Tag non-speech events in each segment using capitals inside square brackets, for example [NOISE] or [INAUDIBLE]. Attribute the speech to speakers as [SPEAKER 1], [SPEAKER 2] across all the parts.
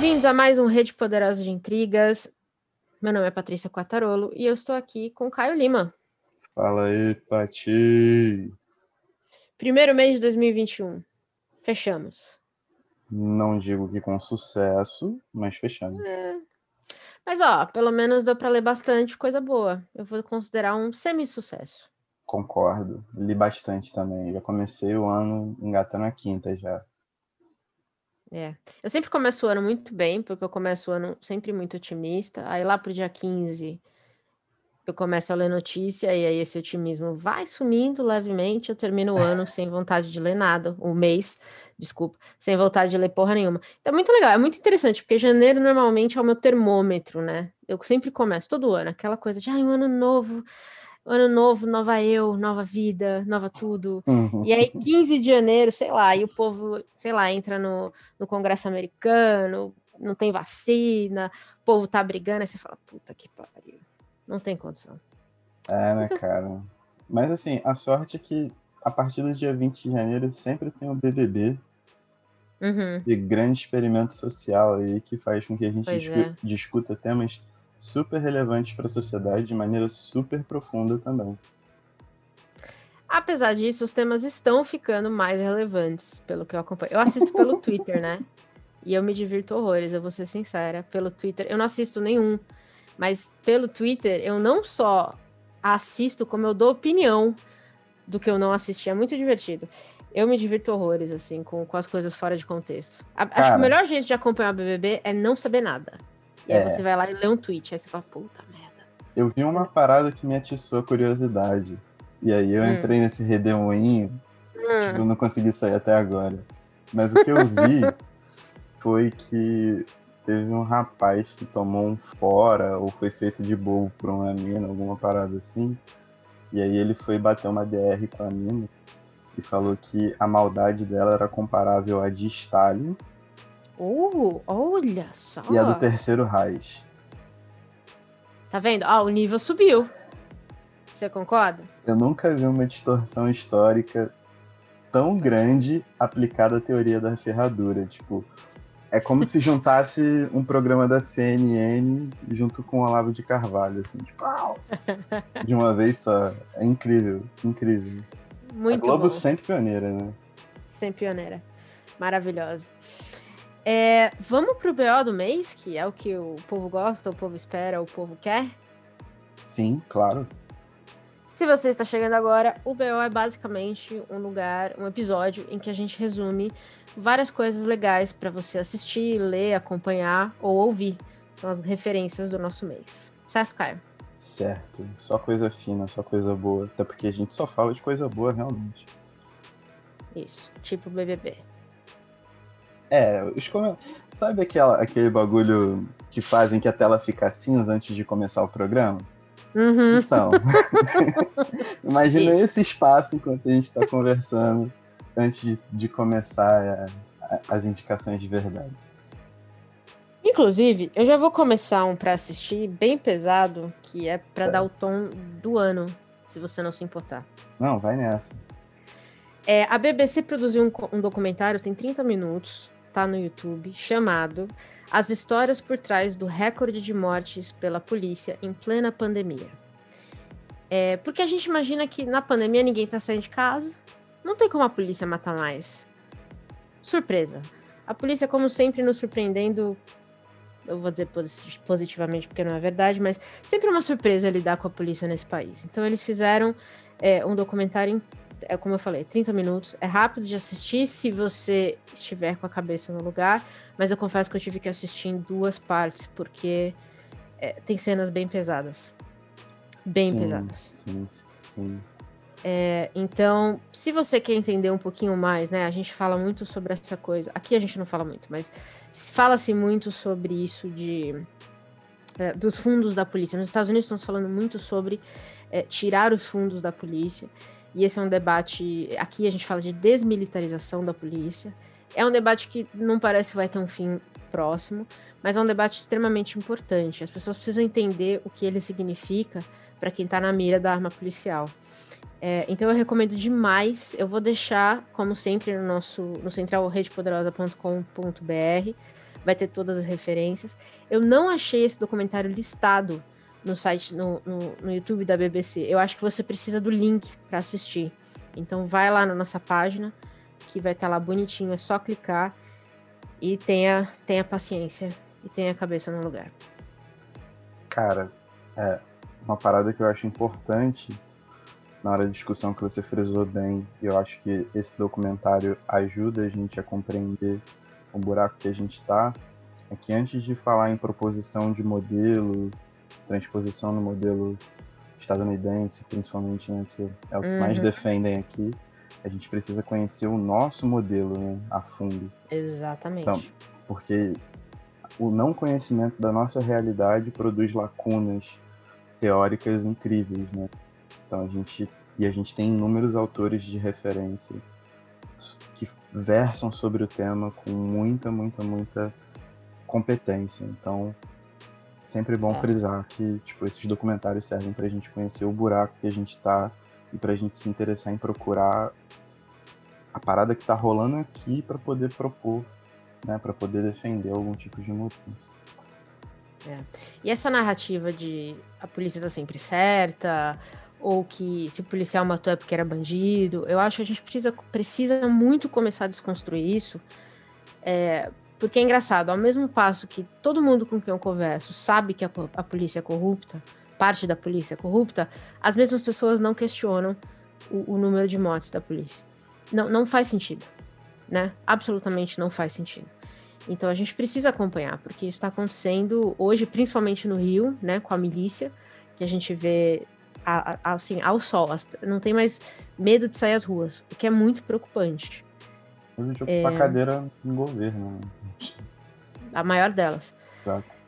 [SPEAKER 1] Bem-vindos a mais um Rede Poderosa de Intrigas. Meu nome é Patrícia Quattarolo e eu estou aqui com Caio Lima.
[SPEAKER 2] Fala aí, Pati.
[SPEAKER 1] Primeiro mês de 2021. Fechamos.
[SPEAKER 2] Não digo que com sucesso, mas fechamos.
[SPEAKER 1] É. Mas, ó, pelo menos deu para ler bastante coisa boa. Eu vou considerar um semi-sucesso.
[SPEAKER 2] Concordo. Li bastante também. Já comecei o ano engatando a quinta já.
[SPEAKER 1] É. Eu sempre começo o ano muito bem, porque eu começo o ano sempre muito otimista. Aí lá pro dia 15 eu começo a ler notícia e aí esse otimismo vai sumindo levemente. Eu termino o ano sem vontade de ler nada, o mês, desculpa, sem vontade de ler porra nenhuma. Então é muito legal, é muito interessante, porque janeiro normalmente é o meu termômetro, né? Eu sempre começo todo ano, aquela coisa de, ai, um ano novo, ano novo, nova eu, nova vida, nova tudo.
[SPEAKER 2] Uhum.
[SPEAKER 1] E aí, 15 de janeiro, sei lá, e o povo, sei lá, entra no, no Congresso americano, não tem vacina, o povo tá brigando, aí você fala, puta que pariu. Não tem condição.
[SPEAKER 2] É, né, cara? Mas assim, a sorte é que a partir do dia 20 de janeiro sempre tem o BBB
[SPEAKER 1] Uhum.
[SPEAKER 2] e grande experimento social aí que faz com que a gente discu-
[SPEAKER 1] é.
[SPEAKER 2] discuta temas super relevantes para a sociedade de maneira super profunda também.
[SPEAKER 1] Apesar disso, os temas estão ficando mais relevantes, pelo que eu acompanho. Eu assisto pelo [LAUGHS] Twitter, né? E eu me divirto horrores, eu vou ser sincera. Pelo Twitter, eu não assisto nenhum, mas pelo Twitter, eu não só assisto, como eu dou opinião do que eu não assisti. É muito divertido. Eu me divirto horrores, assim, com, com as coisas fora de contexto. A- acho que o melhor jeito de acompanhar o BBB é não saber nada. E aí
[SPEAKER 2] É.
[SPEAKER 1] você vai lá e lê um tweet, aí você fala, puta merda.
[SPEAKER 2] Eu vi uma parada que me atiçou a curiosidade. E aí eu
[SPEAKER 1] Hum.
[SPEAKER 2] entrei nesse redemoinho
[SPEAKER 1] Hum,
[SPEAKER 2] Eu não consegui sair até agora. Mas o que eu vi [LAUGHS] foi que teve um rapaz que tomou um fora ou foi feito de bobo por uma mina, alguma parada assim. E aí ele foi bater uma DR com a mina e falou que a maldade dela era comparável à de Stalin
[SPEAKER 1] Uh, olha só.
[SPEAKER 2] e a do Terceiro Reich.
[SPEAKER 1] Tá vendo? Ah, o nível subiu. Você concorda?
[SPEAKER 2] Eu nunca vi uma distorção histórica tão grande aplicada à teoria da ferradura. Tipo, é como se juntasse um programa da CNN junto com o Olavo de Carvalho, assim, tipo, au! [LAUGHS] de uma vez só. É incrível, incrível.
[SPEAKER 1] Muito
[SPEAKER 2] a Globo
[SPEAKER 1] bom.
[SPEAKER 2] sempre pioneira, né?
[SPEAKER 1] Sempre pioneira. Maravilhosa. É, vamos pro BO do mês, que é o que o povo gosta, o povo espera, o povo quer.
[SPEAKER 2] Sim, claro.
[SPEAKER 1] Se você está chegando agora, o BO é basicamente um lugar, um episódio em que a gente resume várias coisas legais para você assistir, ler, acompanhar ou ouvir. São as referências do nosso mês. Certo, Caio?
[SPEAKER 2] Certo. Só coisa fina, só coisa boa. Até porque a gente só fala de coisa boa, realmente.
[SPEAKER 1] Isso. Tipo BBB.
[SPEAKER 2] É, os sabe aquela, aquele bagulho que fazem que a tela fica cinza antes de começar o programa?
[SPEAKER 1] Uhum.
[SPEAKER 2] Então, [LAUGHS] imagina
[SPEAKER 1] Isso.
[SPEAKER 2] esse espaço enquanto a gente está conversando antes de, de começar a- a- as indicações de verdade.
[SPEAKER 1] Inclusive, eu já vou começar um pra assistir bem pesado, que é pra
[SPEAKER 2] Certo.
[SPEAKER 1] dar o tom do ano, se você não se importar.
[SPEAKER 2] Não, vai nessa.
[SPEAKER 1] É, a BBC produziu um, um documentário, tem 30 minutos, tá no YouTube, chamado As Histórias por Trás do Recorde de Mortes pela Polícia em Plena Pandemia. É, porque a gente imagina que na pandemia ninguém tá saindo de casa, não tem como a polícia matar mais. Surpresa. A polícia, como sempre, nos surpreendendo. Eu vou dizer posi- positivamente porque não é verdade, mas sempre uma surpresa lidar com a polícia nesse país. Então, eles fizeram é, um documentário é como eu falei, 30 minutos. É rápido de assistir se você estiver com a cabeça no lugar, mas eu confesso que eu tive que assistir em duas partes, porque é, tem cenas bem pesadas. Bem
[SPEAKER 2] sim,
[SPEAKER 1] pesadas.
[SPEAKER 2] Sim, sim.
[SPEAKER 1] É, então, se você quer entender um pouquinho mais, né? A gente fala muito sobre essa coisa. Aqui a gente não fala muito, mas fala-se muito sobre isso de é, dos fundos da polícia. Nos Estados Unidos estão falando muito sobre é, tirar os fundos da polícia. E esse é um debate. Aqui a gente fala de desmilitarização da polícia. É um debate que não parece que vai ter um fim próximo, mas é um debate extremamente importante. As pessoas precisam entender o que ele significa para quem está na mira da arma policial. É, então eu recomendo demais. Eu vou deixar, como sempre, no nosso no centralredepoderosa.com.br vai ter todas as referências. Eu não achei esse documentário listado no site, no, no, no YouTube da BBC. Eu acho que você precisa do link para assistir. Então vai lá na nossa página, que vai estar tá lá bonitinho, é só clicar e tenha, tenha paciência e tenha a cabeça no lugar.
[SPEAKER 2] Cara, é uma parada que eu acho importante na hora da discussão que você frisou bem, e eu acho que esse documentário ajuda a gente a compreender o buraco que a gente está, é que antes de falar em proposição de modelo, transposição no modelo estadunidense, principalmente, né, que é o que uhum. mais defendem aqui, a gente precisa conhecer o nosso modelo né, a fundo.
[SPEAKER 1] Exatamente. Então,
[SPEAKER 2] porque o não conhecimento da nossa realidade produz lacunas teóricas incríveis, né? Então a gente e a gente tem inúmeros autores de referência que versam sobre o tema com muita, muita, muita competência. Então, sempre bom é. frisar que tipo esses documentários servem para a gente conhecer o buraco que a gente está e para a gente se interessar em procurar a parada que está rolando aqui para poder propor, né, para poder defender algum tipo de mudança.
[SPEAKER 1] É. E essa narrativa de a polícia está sempre certa, ou que se o policial matou é porque era bandido, eu acho que a gente precisa, precisa muito começar a desconstruir isso, é, porque é engraçado, ao mesmo passo que todo mundo com quem eu converso sabe que a, a polícia é corrupta, parte da polícia é corrupta, as mesmas pessoas não questionam o, o número de mortes da polícia. Não, não faz sentido, né? Absolutamente não faz sentido. Então a gente precisa acompanhar, porque isso está acontecendo hoje, principalmente no Rio, né, com a milícia, que a gente vê a, a, assim, ao sol, não tem mais medo de sair às ruas, o que é muito preocupante.
[SPEAKER 2] Hoje ocupa é... a cadeira no governo. Né?
[SPEAKER 1] A maior delas.
[SPEAKER 2] Exato.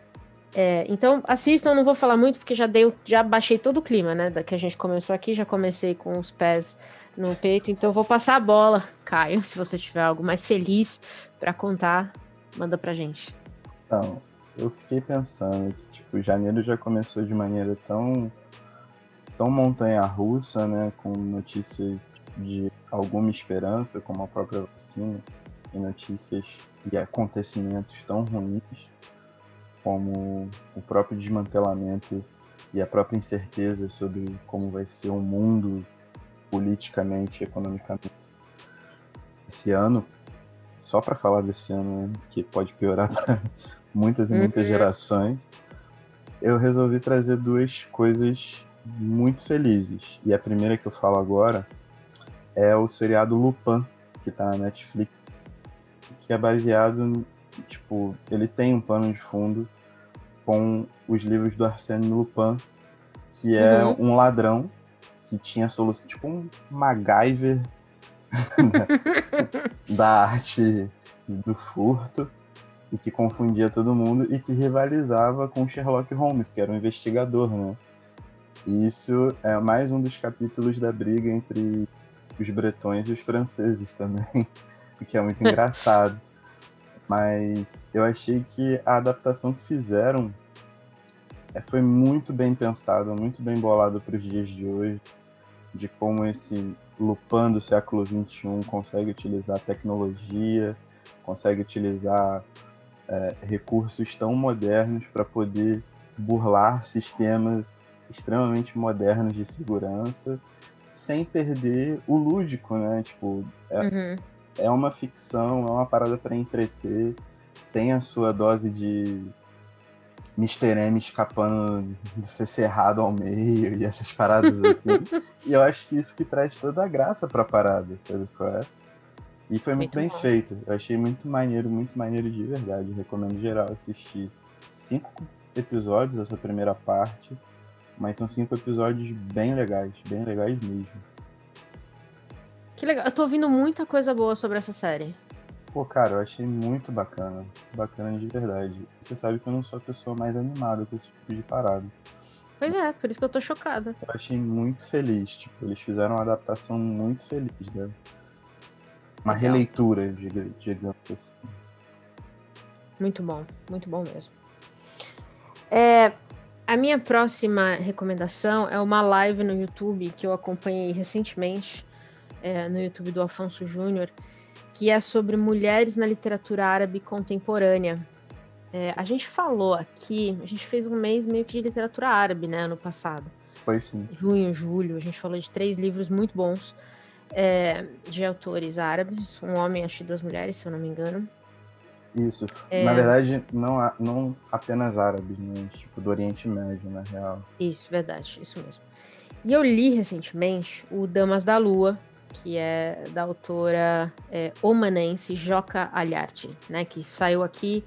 [SPEAKER 1] É, então assistam, não vou falar muito porque já dei, já baixei todo o clima, né? Da que a gente começou aqui, já comecei com os pés no peito, então vou passar a bola, Caio, se você tiver algo mais feliz para contar, manda pra gente.
[SPEAKER 2] Então, eu fiquei pensando que tipo, janeiro já começou de maneira tão tão montanha russa, né, com notícias de alguma esperança, como a própria vacina, e notícias e acontecimentos tão ruins como o próprio desmantelamento e a própria incerteza sobre como vai ser o mundo politicamente, economicamente esse ano. Só para falar desse ano, né, que pode piorar [LAUGHS] para muitas e muitas uhum. gerações, eu resolvi trazer duas coisas muito felizes. E a primeira que eu falo agora é o seriado Lupin, que tá na Netflix, que é baseado tipo, ele tem um pano de fundo com os livros do Arsène Lupin, que é uhum. um ladrão que tinha solução, tipo um MacGyver [LAUGHS] da arte do furto e que confundia todo mundo e que rivalizava com Sherlock Holmes, que era um investigador, né? E isso é mais um dos capítulos da briga entre os bretões e os franceses também, [LAUGHS] o que é muito engraçado. Mas eu achei que a adaptação que fizeram é, foi muito bem pensada, muito bem bolada para os dias de hoje, de como esse Lupin do século XXI consegue utilizar tecnologia, consegue utilizar é, recursos tão modernos para poder burlar sistemas extremamente modernos de segurança, sem perder o lúdico, né? Tipo, é, uhum é uma ficção, é uma parada para entreter, tem a sua dose de Mr. M escapando de ser cerrado ao meio e essas paradas assim. [LAUGHS] e eu acho que isso que traz toda a graça pra parada, sabe qual é? E foi muito, muito bem bom. feito. Eu achei muito maneiro, muito maneiro de verdade. recomendo geral assistir cinco episódios essa primeira parte, mas são cinco episódios bem legais, bem legais mesmo.
[SPEAKER 1] Que legal. Eu tô ouvindo muita coisa boa sobre essa série.
[SPEAKER 2] Pô, cara, eu achei muito bacana. Bacana de verdade. Você sabe que eu não sou a pessoa mais animada com esse tipo de parada.
[SPEAKER 1] Pois é, por isso que eu tô chocada.
[SPEAKER 2] Eu achei muito feliz. Tipo, eles fizeram uma adaptação muito feliz, né? Uma Legal. releitura, digamos assim.
[SPEAKER 1] Muito bom, muito bom mesmo. É, a minha próxima recomendação é uma live no YouTube que eu acompanhei recentemente é, no YouTube do Afonso Júnior, que é sobre mulheres na literatura árabe contemporânea. É, a gente falou aqui, a gente fez um mês meio que de literatura árabe, né, ano passado.
[SPEAKER 2] Foi sim.
[SPEAKER 1] Junho, julho, a gente falou de três livros muito bons é, de autores árabes, Um Homem, Acho Duas Mulheres, se eu não me engano.
[SPEAKER 2] Isso. É... Na verdade, não, não apenas árabes, né? Tipo, do Oriente Médio, na real.
[SPEAKER 1] Isso, verdade, isso mesmo. E eu li recentemente o Damas da Lua, que é da autora é, omanense Joca Alharte, né? Que saiu aqui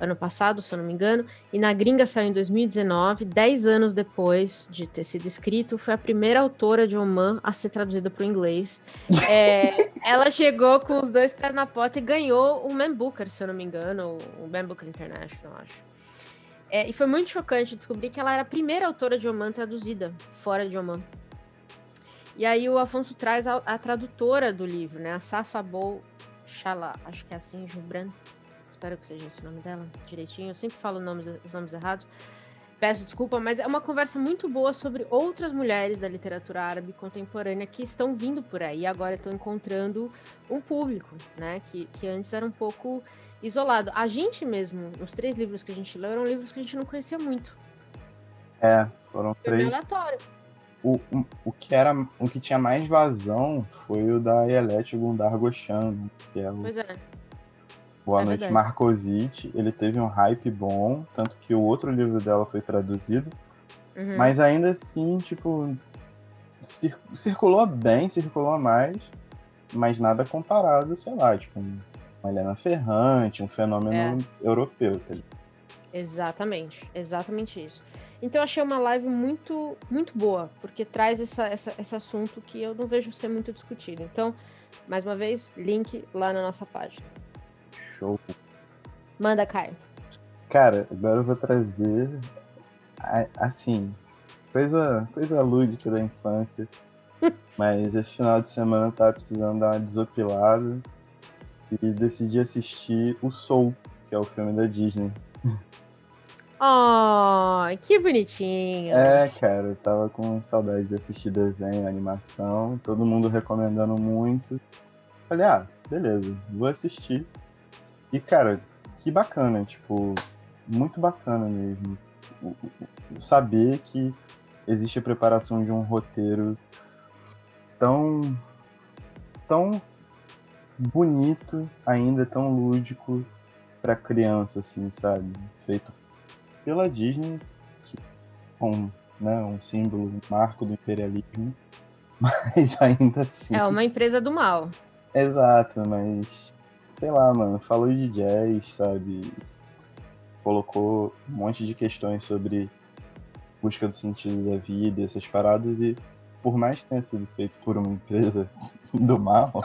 [SPEAKER 1] ano passado, se eu não me engano, e na gringa saiu em 2019, 10 anos depois de ter sido escrito, foi a primeira autora de Oman a ser traduzida para o inglês. É, [LAUGHS] ela chegou com os dois pés na porta e ganhou o Man Booker, se eu não me engano, o Man Booker International, acho. É, e foi muito chocante descobrir que ela era a primeira autora de Oman traduzida fora de Oman. E aí o Afonso traz a, a tradutora do livro, né? A Safa Bol Shala, acho que é assim, Jubran espero que seja esse o nome dela direitinho. Eu sempre falo nomes, os nomes errados. Peço desculpa, mas é uma conversa muito boa sobre outras mulheres da literatura árabe contemporânea que estão vindo por aí e agora estão encontrando um público, né? Que, que antes era um pouco isolado. A gente mesmo, os três livros que a gente leu eram livros que a gente não conhecia muito.
[SPEAKER 2] É, foram
[SPEAKER 1] foi
[SPEAKER 2] três.
[SPEAKER 1] aleatório.
[SPEAKER 2] O, o, o, que era, o que tinha mais vazão foi o da Yelet Gundar Goshan, que é o,
[SPEAKER 1] pois é.
[SPEAKER 2] Boa é Noite verdade. Markovic, ele teve um hype bom, tanto que o outro livro dela foi traduzido. Uhum. Mas ainda assim, tipo, cir circulou bem, circulou mais, mas nada comparado, sei lá, tipo, uma Helena Ferrante, um fenômeno é. europeu, tá
[SPEAKER 1] Exatamente, exatamente isso. Então eu achei uma live muito, muito boa, porque traz essa, essa, esse assunto que eu não vejo ser muito discutido. Então, mais uma vez, link lá na nossa página.
[SPEAKER 2] Show.
[SPEAKER 1] Manda, Caio.
[SPEAKER 2] Cara, agora eu vou trazer assim, coisa, coisa lúdica da infância. [LAUGHS] Mas esse final de semana eu tava precisando dar uma desopilada e decidi assistir o Soul, que é o filme da Disney.
[SPEAKER 1] Oh, que bonitinho.
[SPEAKER 2] É, cara, eu tava com saudade de assistir desenho, animação, todo mundo recomendando muito. Falei, ah, beleza, vou assistir. E, cara, que bacana, tipo, muito bacana mesmo. Saber que existe a preparação de um roteiro tão. tão bonito, ainda tão lúdico para criança, assim, sabe? Feito pela Disney, que, com né, um símbolo, um marco do imperialismo, [LAUGHS] mas ainda assim.
[SPEAKER 1] É uma empresa do mal.
[SPEAKER 2] Exato, mas sei lá, mano, falou de jazz, sabe? Colocou um monte de questões sobre busca do sentido da vida, essas paradas, e por mais que tenha sido feito por uma empresa [LAUGHS] do mal, [LAUGHS]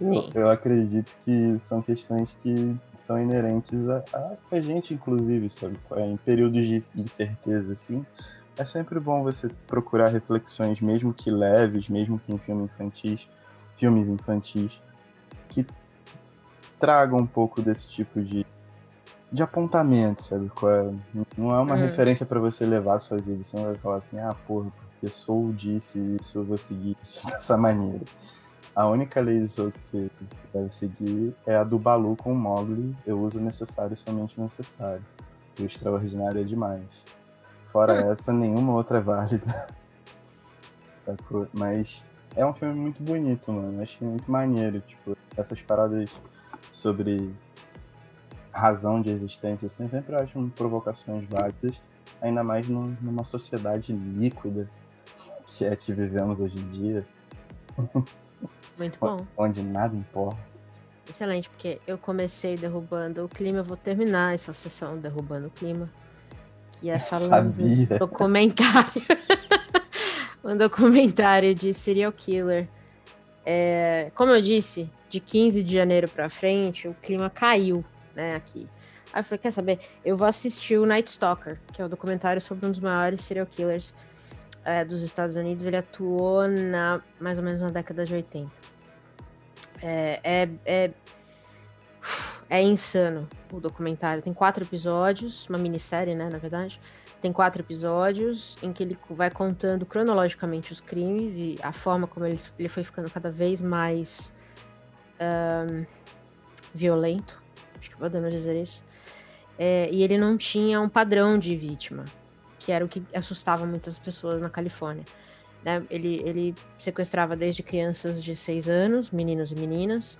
[SPEAKER 2] eu, eu, acredito que são questões que são inerentes a, a, a gente, inclusive, sabe? Em períodos de incerteza, assim, é sempre bom você procurar reflexões, mesmo que leves, mesmo que em filmes infantis, filmes infantis, que tragam um pouco desse tipo de, de apontamento, sabe? É? Não é uma uhum. referência para você levar a sua vida. Você não vai falar assim, ah, porra, porque sou disse isso, eu vou seguir isso [LAUGHS] dessa maneira. A única lei de Zou que você deve seguir é a do Balu com o Mogli. Eu uso necessário somente necessário. O extraordinário é demais. Fora essa, nenhuma outra é válida. [LAUGHS] Mas é um filme muito bonito, mano. Achei muito maneiro, tipo, essas paradas sobre razão de existência, assim, sempre acho provocações válidas, ainda mais numa sociedade líquida que é que vivemos hoje em dia.
[SPEAKER 1] Muito [LAUGHS] bom.
[SPEAKER 2] Onde nada importa.
[SPEAKER 1] Excelente, porque eu comecei derrubando o clima, eu vou terminar essa sessão derrubando o clima, que é falando do documentário. [LAUGHS] um documentário [LAUGHS] de serial killer. É, como eu disse, de 15 de janeiro para frente, o clima caiu, né, aqui. Aí eu falei, quer saber? Eu vou assistir o Night Stalker, que é o documentário sobre um dos maiores serial killers é, dos Estados Unidos. Ele atuou na mais ou menos na década de 80. É, é, é, é insano o documentário. Tem quatro episódios, uma minissérie, né, na verdade. Tem quatro episódios em que ele vai contando cronologicamente os crimes e a forma como ele, ele foi ficando cada vez mais um, violento, acho que podemos dizer isso. É, e ele não tinha um padrão de vítima, que era o que assustava muitas pessoas na Califórnia. Né? Ele, ele sequestrava desde crianças de 6 anos, meninos e meninas,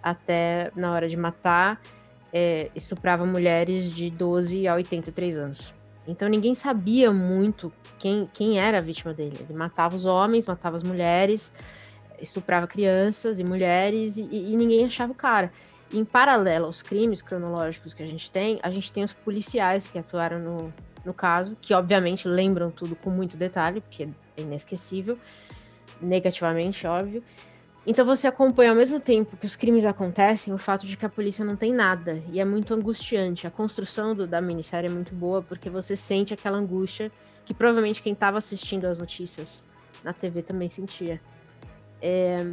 [SPEAKER 1] até na hora de matar, é, estuprava mulheres de 12 a 83 anos. Então ninguém sabia muito quem, quem era a vítima dele. Ele matava os homens, matava as mulheres, estuprava crianças e mulheres, e, e ninguém achava o cara. Em paralelo aos crimes cronológicos que a gente tem, a gente tem os policiais que atuaram no, no caso, que obviamente lembram tudo com muito detalhe, porque é inesquecível, negativamente, óbvio. Então você acompanha ao mesmo tempo que os crimes acontecem o fato de que a polícia não tem nada. E é muito angustiante. A construção do, da minissérie é muito boa porque você sente aquela angústia que provavelmente quem estava assistindo as notícias na TV também sentia. É,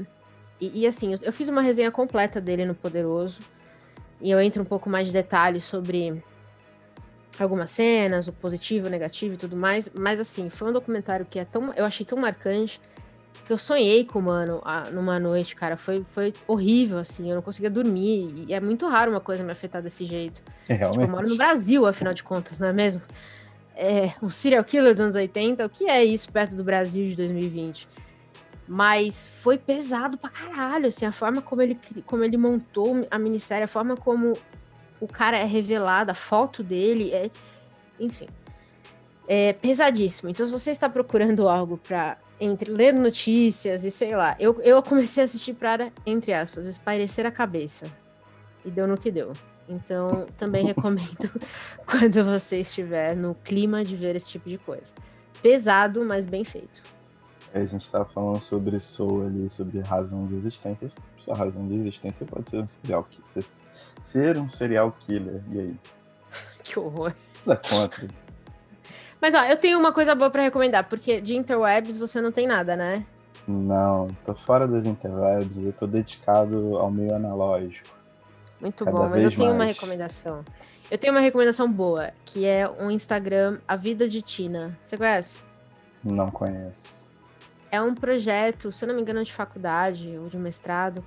[SPEAKER 1] e, e, assim, eu, eu, fiz uma resenha completa dele no Poderoso. E eu entro um pouco mais de detalhes sobre algumas cenas, o positivo, o negativo e tudo mais. Mas assim, foi um documentário que é tão, eu achei tão marcante que eu sonhei com o mano numa noite, cara. Foi, foi horrível, assim. Eu não conseguia dormir. E é muito raro uma coisa me afetar desse jeito.
[SPEAKER 2] É, realmente.
[SPEAKER 1] Tipo, eu moro no Brasil, afinal de contas, não é mesmo? É, um serial killer dos anos 80, o que é isso perto do Brasil de 2020? Mas foi pesado pra caralho, assim, a forma como ele, como ele montou a minissérie, a forma como o cara é revelado, a foto dele, é, enfim, é pesadíssimo. Então, se você está procurando [LAUGHS] algo para entre ler notícias e sei lá, eu, eu comecei a assistir para, entre aspas, espairecer a cabeça. E deu no que deu. Então, também recomendo [LAUGHS] quando você estiver no clima de ver esse tipo de coisa. Pesado, mas bem feito.
[SPEAKER 2] A gente estava falando sobre Soul ali, sobre razão de existência. Sua razão de existência pode ser um serial killer. Ser um serial killer, e aí? [LAUGHS]
[SPEAKER 1] que horror.
[SPEAKER 2] Da conta.
[SPEAKER 1] Mas ó, eu tenho uma coisa boa para recomendar, porque de interwebs você não tem nada, né?
[SPEAKER 2] Não, tô fora das interwebs, eu tô dedicado ao meio analógico.
[SPEAKER 1] Muito Cada bom, mas eu tenho mais. uma recomendação. Eu tenho uma recomendação boa, que é um Instagram A Vida de Tina. Você conhece?
[SPEAKER 2] Não conheço
[SPEAKER 1] é um projeto, se eu não me engano, de faculdade ou de mestrado,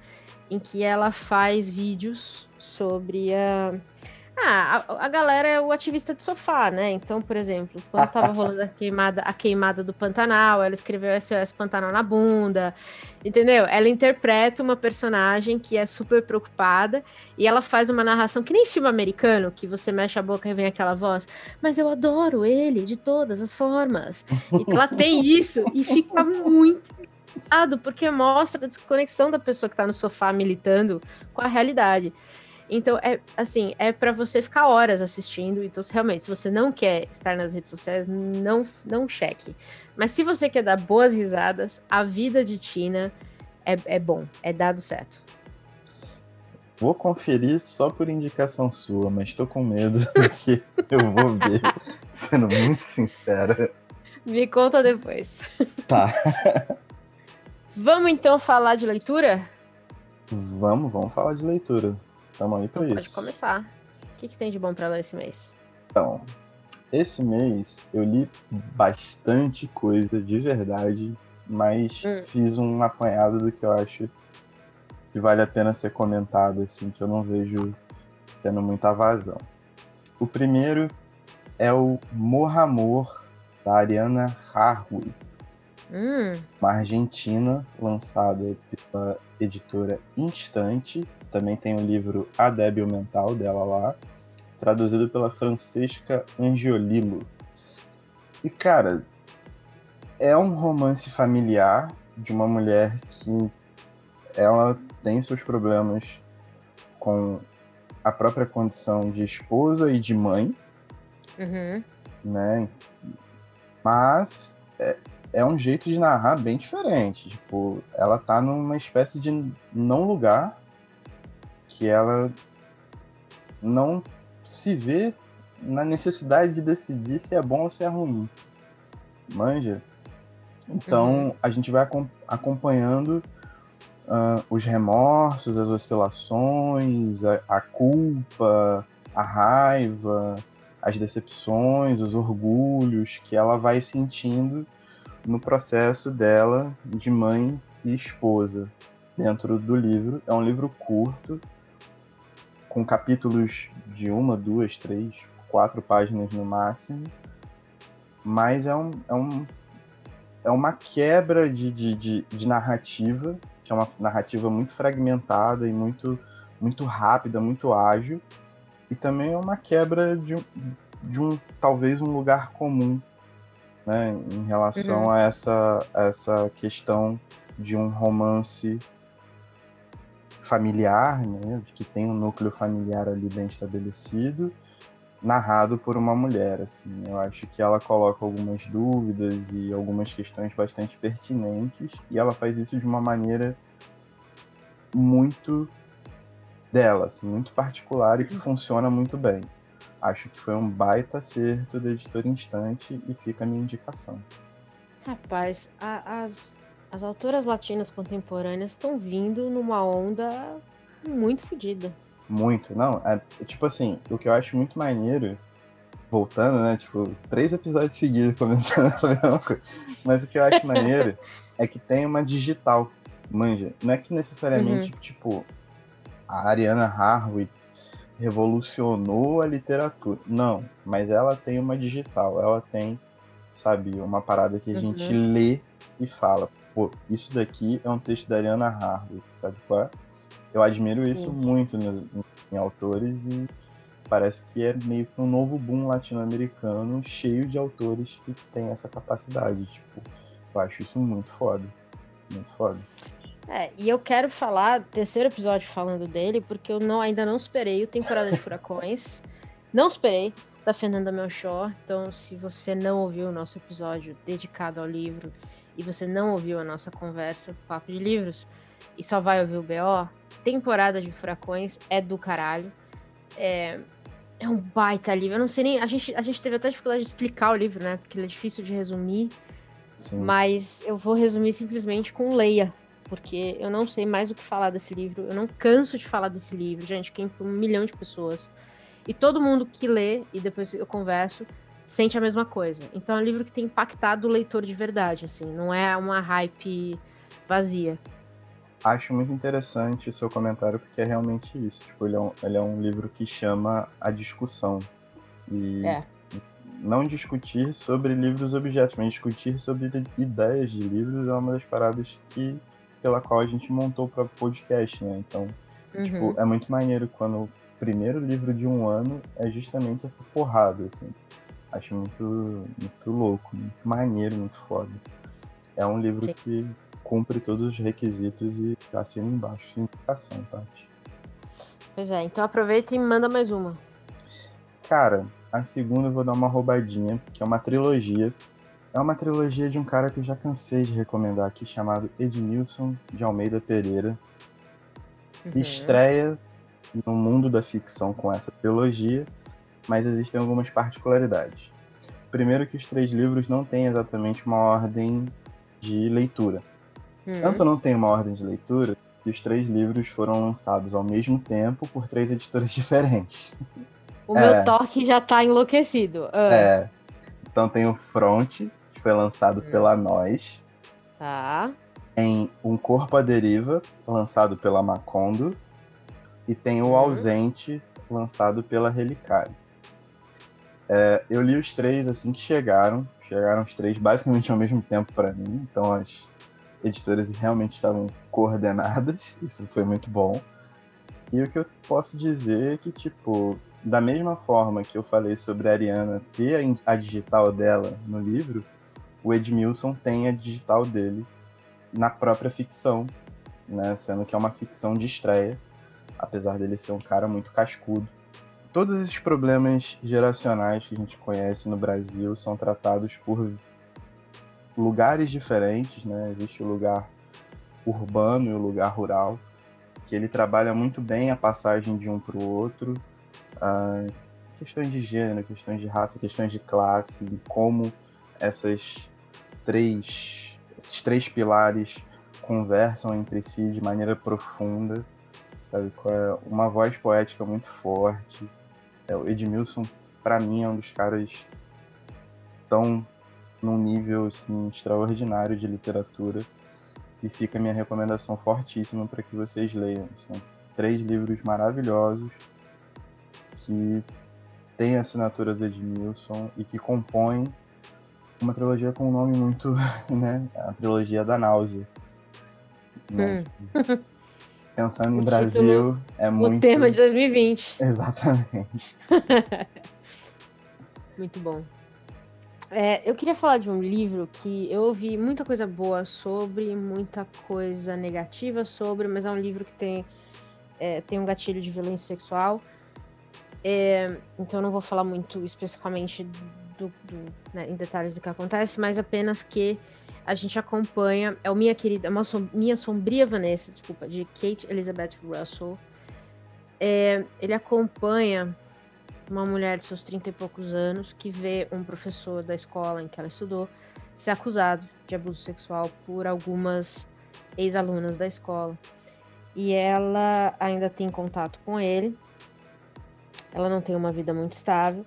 [SPEAKER 1] em que ela faz vídeos sobre a. Ah, a, a galera é o ativista de sofá, né? Então, por exemplo, quando tava rolando a queimada, a queimada do Pantanal, ela escreveu SOS Pantanal na bunda, entendeu? Ela interpreta uma personagem que é super preocupada e ela faz uma narração que nem filme americano, que você mexe a boca e vem aquela voz, mas eu adoro ele de todas as formas. E ela tem isso e fica muito porque mostra a desconexão da pessoa que está no sofá militando com a realidade. Então, é assim, é para você ficar horas assistindo. Então, realmente, se você não quer estar nas redes sociais, não, não cheque. Mas se você quer dar boas risadas, a vida de Tina é, é bom, é dado certo.
[SPEAKER 2] Vou conferir só por indicação sua, mas tô com medo [LAUGHS] que eu vou ver, [LAUGHS] sendo muito sincera.
[SPEAKER 1] Me conta depois.
[SPEAKER 2] Tá. [LAUGHS]
[SPEAKER 1] Vamos então falar de leitura?
[SPEAKER 2] Vamos, vamos falar de leitura. Estamos aí para então,
[SPEAKER 1] isso. Pode começar. O que, que tem de bom para ler esse mês?
[SPEAKER 2] Então, esse mês eu li bastante coisa de verdade, mas hum. fiz um apanhado do que eu acho que vale a pena ser comentado, assim, que eu não vejo tendo muita vazão. O primeiro é o Morra Amor, da Ariana Harwitz.
[SPEAKER 1] Hum.
[SPEAKER 2] Uma argentina lançada pela editora Instante também tem o livro A Débil Mental dela lá, traduzido pela Francesca Angiolillo. E, cara, é um romance familiar de uma mulher que ela tem seus problemas com a própria condição de esposa e de mãe,
[SPEAKER 1] uhum.
[SPEAKER 2] né? Mas é, é, um jeito de narrar bem diferente. Tipo, ela tá numa espécie de não lugar que ela não se vê na necessidade de decidir se é bom ou se é ruim. Manja? Então uhum. a gente vai acompanhando uh, os remorsos, as oscilações, a, a, culpa, a raiva, as decepções, os orgulhos que ela vai sentindo no processo dela de mãe e esposa dentro do livro. É um livro curto, com capítulos de uma, duas, três, quatro páginas no máximo. Mas é, um, é, um, é uma quebra de, de, de, de narrativa, que é uma narrativa muito fragmentada e muito, muito rápida, muito ágil. E também é uma quebra de, de um talvez um lugar comum né, em relação uhum. a, essa, a essa questão de um romance familiar, né, que tem um núcleo familiar ali bem estabelecido, narrado por uma mulher. Assim, eu acho que ela coloca algumas dúvidas e algumas questões bastante pertinentes e ela faz isso de uma maneira muito dela, assim, muito particular e que funciona muito bem. Acho que foi um baita acerto da editora Instante e fica a minha indicação.
[SPEAKER 1] Rapaz, a, as, as autoras latinas contemporâneas estão vindo numa onda muito fodida.
[SPEAKER 2] Muito, não. É, tipo assim, o que eu acho muito maneiro, voltando, né? Tipo, três episódios seguidos [LAUGHS] comentando essa mesma coisa. Mas o que eu acho maneiro [LAUGHS] é que tem uma digital, manja. Não é que necessariamente, uhum. tipo, a Ariana Harwitz revolucionou a literatura. Não, mas ela tem uma digital, ela tem, sabe, uma parada que a uhum. gente lê e fala, pô, isso daqui é um texto da Ariana Harwood, sabe qual é? Eu admiro isso muito nos, em autores e parece que é meio que um novo boom latino-americano cheio de autores que tem essa capacidade, tipo, eu acho isso muito foda, muito foda.
[SPEAKER 1] É, e eu quero falar, terceiro episódio falando dele, porque eu não, ainda não esperei o Temporada de [LAUGHS] Furacões. não esperei, da Fernanda Melchor. Então, se você não ouviu o nosso episódio dedicado ao livro e você não ouviu a nossa conversa, Papo de Livros, e só vai ouvir o BO, Temporada de Furacões é do caralho. É, é um baita livro. Eu não sei nem. A gente, a gente teve até dificuldade de explicar o livro, né? Porque ele é difícil de resumir. Sim. Mas eu vou resumir simplesmente com Leia, porque eu não sei mais o que falar desse livro, eu não canso de falar desse livro, gente, quem para um milhão de pessoas. E todo mundo que lê, e depois eu converso, sente a mesma coisa. Então é um livro que tem impactado o leitor de verdade, assim, não é uma hype vazia.
[SPEAKER 2] Acho muito interessante o seu comentário, porque é realmente isso. Tipo, ele é um, ele é um livro que chama a discussão. E é. não discutir sobre livros objetos, mas discutir sobre ideias de livros é uma das paradas que pela qual a gente montou o próprio podcast, né? Então, tipo, uhum. tipo, é muito maneiro quando primeiro livro de um ano é justamente essa porrada, assim. Acho muito, muito louco, muito maneiro, muito foda. É um livro Sim. que cumpre todos os requisitos e assina embaixo sem indicação, Tati.
[SPEAKER 1] Pois é, então aproveita e manda mais uma.
[SPEAKER 2] Cara, a segunda eu vou dar uma roubadinha, que é uma trilogia é uma trilogia de um cara que eu já cansei de recomendar aqui, chamado Edmilson de Almeida Pereira. Uhum. Estreia no mundo da ficção com essa trilogia, mas existem algumas particularidades. Primeiro que os três livros não têm exatamente uma ordem de leitura. Uhum. Tanto não tem uma ordem de leitura, que os três livros foram lançados ao mesmo tempo por três editoras [LAUGHS] diferentes.
[SPEAKER 1] O é, meu toque já tá enlouquecido.
[SPEAKER 2] Uh. É. Então tem o Front, foi lançado hum. pela Nós.
[SPEAKER 1] Tá.
[SPEAKER 2] Tem Um Corpo à Deriva, lançado pela Macondo. E tem O hum. Ausente, lançado pela Relicário. É, eu li os três assim que chegaram. Chegaram os três basicamente ao mesmo tempo para mim. Então as editoras realmente estavam coordenadas. [LAUGHS] Isso foi muito bom. E o que eu posso dizer é que, tipo, da mesma forma que eu falei sobre a Ariana ter a digital dela no livro, o Edmilson tem a digital dele na própria ficção, né? Sendo que é uma ficção de estreia, apesar dele ser um cara muito cascudo. Todos esses problemas geracionais que a gente conhece no Brasil são tratados por lugares diferentes, né? Existe o lugar urbano e o lugar rural, que ele trabalha muito bem a passagem de um para o outro, uh, questões de gênero, questões de raça, questões de classe, como essas três, esses três pilares conversam entre si de maneira profunda, sabe? É uma voz poética muito forte. É, o Edmilson, para mim, é um dos caras tão num nível assim, extraordinário de literatura. E fica a minha recomendação fortíssima para que vocês leiam. São três livros maravilhosos que tem a assinatura do Edmilson e que compõe uma trilogia com um nome muito, [LAUGHS] né? A trilogia da náusea. Né? Hum. [LAUGHS] Pensando no Brasil, é muito.
[SPEAKER 1] O tema de 2020. [LAUGHS] [LAUGHS]
[SPEAKER 2] Exatamente.
[SPEAKER 1] muito bom. É, eu queria falar de um livro que eu ouvi muita coisa boa sobre, muita coisa negativa sobre, mas é um livro que tem, é, tem um gatilho de violência sexual. É, então eu não vou falar muito especificamente do, do, né, em detalhes do que acontece, mas apenas que a gente acompanha. É o Minha Querida, uma som, Minha Sombria Vanessa, desculpa, de Kate Elizabeth Russell. É, ele acompanha uma mulher de seus 30 e poucos anos que vê um professor da escola em que ela estudou ser acusado de abuso sexual por algumas ex-alunas da escola. E ela ainda tem contato com ele. Ela não tem uma vida muito estável,